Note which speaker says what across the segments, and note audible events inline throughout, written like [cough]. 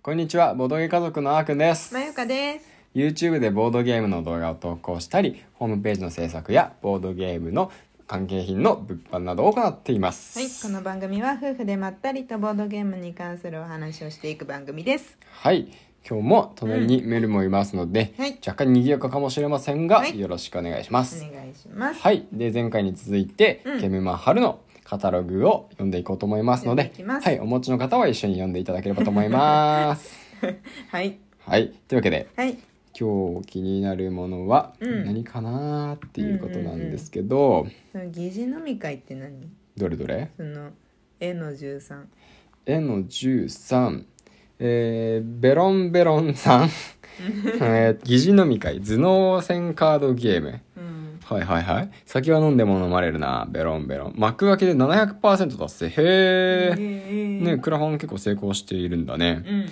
Speaker 1: こんにちは、ボードゲー家族のあーくんです。
Speaker 2: まゆかです。
Speaker 1: YouTube でボードゲームの動画を投稿したり、ホームページの制作やボードゲームの関係品の物販などを行っています。
Speaker 2: はい、この番組は夫婦でまったりとボードゲームに関するお話をしていく番組です。
Speaker 1: はい。今日も隣にメルもいますので、
Speaker 2: はい
Speaker 1: 若干賑やかかもしれませんが、
Speaker 2: はい
Speaker 1: よろしくお願いします。
Speaker 2: お願いします。
Speaker 1: はい。で、前回に続いて、
Speaker 2: うん
Speaker 1: ケムマ春のカタログを読んでいこうと思いますのではい。お持ちの方は一緒に読んでいただければと思います。[laughs]
Speaker 2: はい。
Speaker 1: はい。というわけで、
Speaker 2: はい。
Speaker 1: 今日気になるものは
Speaker 2: うん
Speaker 1: 何かなっていうことなんですけど、
Speaker 2: その疑似飲み会って何？
Speaker 1: どれどれ？
Speaker 2: その、絵の13。
Speaker 1: 絵の13えー、ベロンベロンさん [laughs] えー疑似飲み会頭脳戦カードゲーム
Speaker 2: うん。
Speaker 1: はいはいはい。酒は飲んでも飲まれるな。ベロンベロン。幕開けで700%達成。へえ
Speaker 2: え
Speaker 1: ねクラファン結構成功しているんだね。
Speaker 2: うんうん。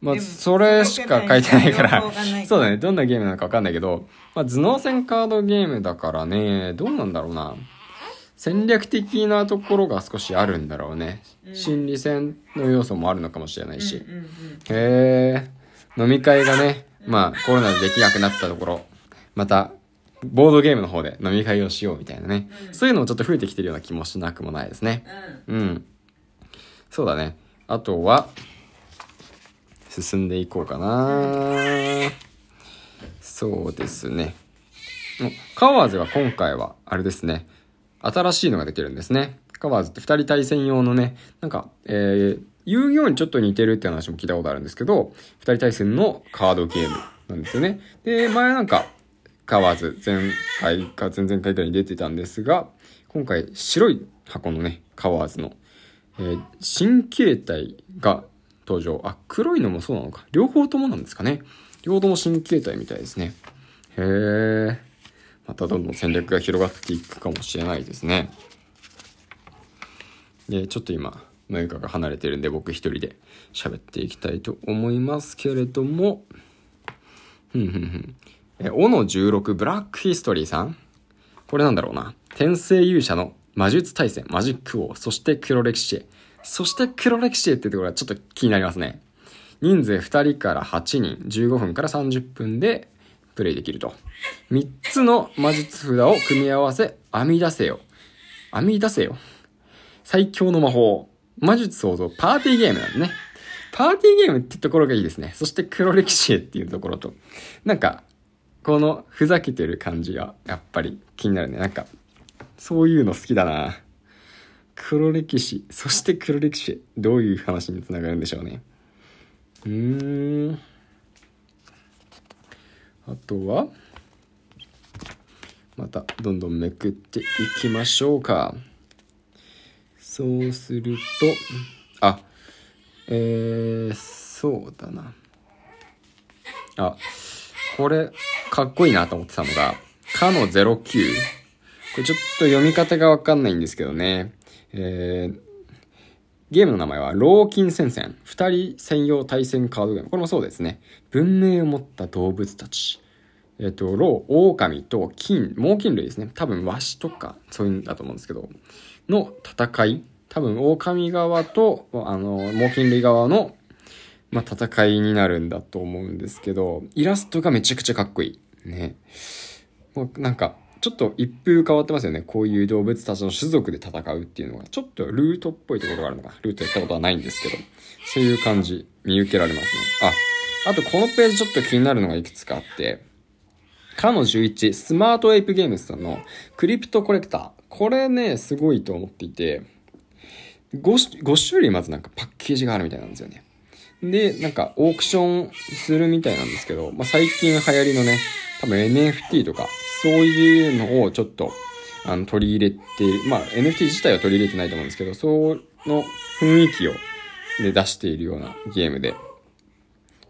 Speaker 1: まあそれしか書いてないから。そうだね。どんなゲームなのか分かんないけど、まあ、頭脳戦カードゲームだからね。どうなんだろうな。戦略的なところが少しあるんだろうね、
Speaker 2: うん。
Speaker 1: 心理戦の要素もあるのかもしれないし、
Speaker 2: うんうんうん。
Speaker 1: へえ飲み会がねまあコロナでできなくなったところ。またボードゲームの方で飲み会をしようみたいなね、
Speaker 2: うん。
Speaker 1: そういうのもちょっと増えてきてるような気もしなくもないですね。うん。そうだね。あとは進んでいこうかな。そうですね。おカワーズは今回はあれですね。新しいのができるんですね。カワーズって2人対戦用のねなんかえー遊戯王にちょっと似てるって話も聞いたことあるんですけど2人対戦のカードゲームなんですよね。で前なんかカワーズ前回か前々回くらいに出てたんですが今回白い箱のねカワーズのえー新形態が登場。あ、黒いのもそうなのか。両方ともなんですかね。両方とも新形態みたいですね。へえ。またどんどん戦略が広がっていくかもしれないですね。で、ちょっと今、マユカが離れてるんで僕一人で喋っていきたいと思いますけれども、ふんふんふん。え、オの16ブラックヒストリーさんこれなんだろうな。天聖勇者の魔術対戦、マジック王、そして黒歴史へ。そして黒歴史へっていうところがちょっと気になりますね。人数2人から8人、15分から30分でプレイできると。3つの魔術札を組み合わせ、編み出せよ。編み出せよ。最強の魔法。魔術創造、パーティーゲームなんね。パーティーゲームってところがいいですね。そして黒歴史へっていうところと。なんか、このふざけてる感じがやっぱり気になるね。なんか、そういうの好きだな。黒歴史、そして黒歴史。どういう話につながるんでしょうね。うーん。あとは、またどんどんめくっていきましょうか。そうすると、あ、えー、そうだな。あ、これ、かっこいいなと思ってたのが、かの09。これちょっと読み方がわかんないんですけどね。えー、ゲームの名前は、ローキン戦線。二人専用対戦カードゲーム。これもそうですね。文明を持った動物たち。えっ、と、ロー、狼と金、猛禽類ですね。多分、ワシとか、そういうんだと思うんですけど、の戦い。多分、狼側と、あの、猛禽類側の、まあ、戦いになるんだと思うんですけど、イラストがめちゃくちゃかっこいい。ね。もうなんか、ちょっと一風変わってますよね。こういう動物たちの種族で戦うっていうのが、ちょっとルートっぽいところがあるのか。ルートやったことはないんですけど、そういう感じ、見受けられますね。あ、あとこのページちょっと気になるのがいくつかあって、かの11、スマートエイプゲームズさんのクリプトコレクター。これね、すごいと思っていて、5, 5種類まずなんかパッケージがあるみたいなんですよね。で、なんかオークションするみたいなんですけど、まあ、最近流行りのね、多分 NFT とか、そういうのをちょっと、あの、取り入れて。まあ、NFT 自体は取り入れてないと思うんですけど、その雰囲気を、で出しているようなゲームで、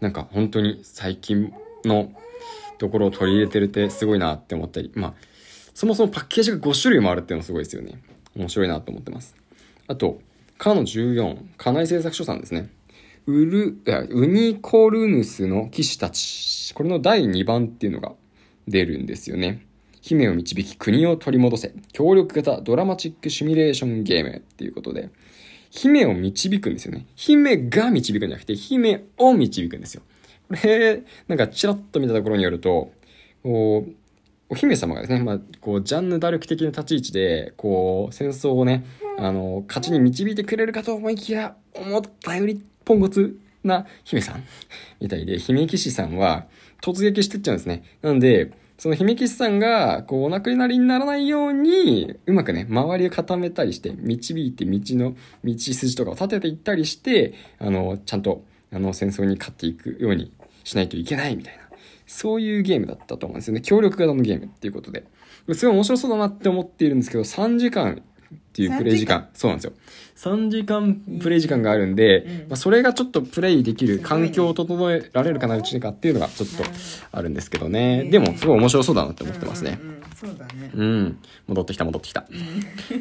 Speaker 1: なんか本当に最近のところを取り入れてるってすごいなって思ったり、まあ、そもそもパッケージが5種類もあるっていうのすごいですよね。面白いなと思ってます。あと、かの14、家内製作所さんですね。ウル、ウニコルヌスの騎士たち。これの第2番っていうのが出るんですよね。姫を導き国を取り戻せ。協力型ドラマチックシミュレーションゲームっていうことで。姫を導くんですよね。姫が導くんじゃなくて、姫を導くんですよ。これ、なんかちらっと見たところによると、こう、お姫様がですね、まあ、こう、ジャンヌ・ダルク的な立ち位置で、こう、戦争をね、あの、勝ちに導いてくれるかと思いきや、思ったよりポンコツな姫さんみたいで、姫騎士さんは突撃してっちゃうんですね。なので、その姫騎士さんが、こう、お亡くなりにならないように、うまくね、周りを固めたりして、導いて道の、道筋とかを立てていったりして、あの、ちゃんと、あの、戦争に勝っていくようにしないといけないみたいな。そういうゲームだったと思うんですよね。協力型のゲームっていうことで。すごい面白そうだなって思っているんですけど、3時間っていうプレイ時間。そうなんですよ。3時間プレイ時間があるんで、
Speaker 2: うん
Speaker 1: まあ、それがちょっとプレイできる環境を整えられるかな、うちかっていうのがちょっとあるんですけどね。
Speaker 2: うん
Speaker 1: でも、すごい面白そうだなって思ってますね
Speaker 2: う。んうんうんそうだね。
Speaker 1: うん。戻ってきた、戻ってきた。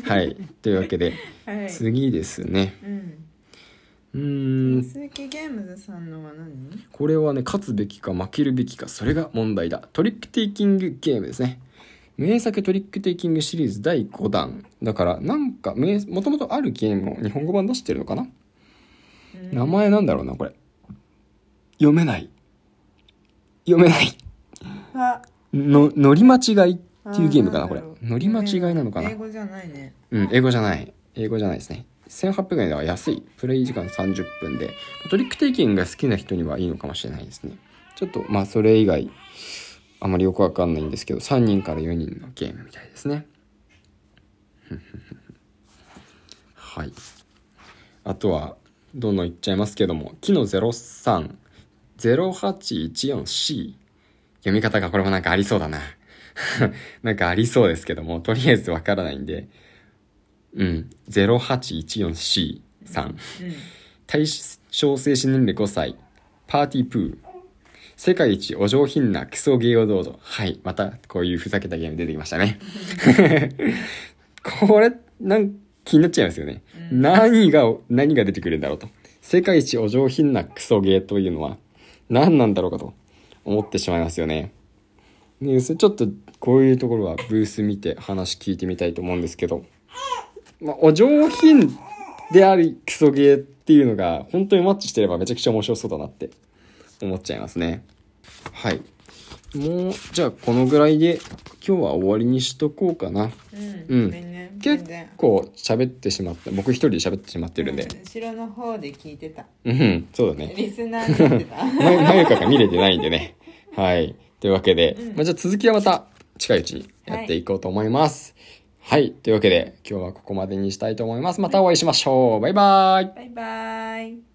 Speaker 1: はい。というわけで、
Speaker 2: はい。
Speaker 1: 次ですね。
Speaker 2: うん。
Speaker 1: うーん。
Speaker 2: 鈴木ゲームズさんのは何？
Speaker 1: これはね、勝つべきか負けるべきか、それが問題だ。トリックテイキングゲームですね。名作トリックテイキングシリーズ第5弾。だから、なんか、名もともとあるゲームを日本語版出してるのかな、
Speaker 2: うん
Speaker 1: 名前なんだろうな、これ。読めない。読めない。
Speaker 2: は
Speaker 1: の、乗り間違いっていうゲームかな、これ乗り間違いなのかな？
Speaker 2: 英語じゃないね。
Speaker 1: うん、英語じゃない。英語じゃないですね。1800円では安い。プレイ時間30分で。トリックテイキングが好きな人にはいいのかもしれないですね。ちょっと、まあ、それ以外、あまりよくわかんないんですけど、3人から4人のゲームみたいですね。はい。あとは、どんどんいっちゃいますけども、木の03、0814C。読み方がこれもなんかありそうだな。[laughs] なんかありそうですけども、とりあえずわからないんで、うん、0814C さん。
Speaker 2: うん。
Speaker 1: 対象精神年齢5歳。パーティープー。世界一お上品なクソゲーをどうぞ。はい。また、こういうふざけたゲーム出てきましたね。[laughs] これ、なん気になっちゃいますよね。何が、何が出てくるんだろうと。世界一お上品なクソゲーというのは、何なんだろうかと思ってしまいますよね。ねそれちょっと、こういうところはブース見て話聞いてみたいと思うんですけど、まあ、お上品でありクソゲーっていうのが本当にマッチしてればめちゃくちゃ面白そうだなって思っちゃいますね。はい。もう、じゃあこのぐらいで今日は終わりにしとこうかな。
Speaker 2: うん。
Speaker 1: うん結
Speaker 2: 然
Speaker 1: 構喋ってしまった。僕一人で喋ってしまってるんで。
Speaker 2: うん後ろの方で聞いてた。
Speaker 1: うん、そうだね。
Speaker 2: リスナーになってた。
Speaker 1: ままゆかが見れてないんでね。はい。というわけで、まあ、じゃあ続きはまた近いうちにやっていこうと思います。はい。というわけで、今日はここまでにしたいと思います。またお会いしましょう。バイバイ。
Speaker 2: バイバイ。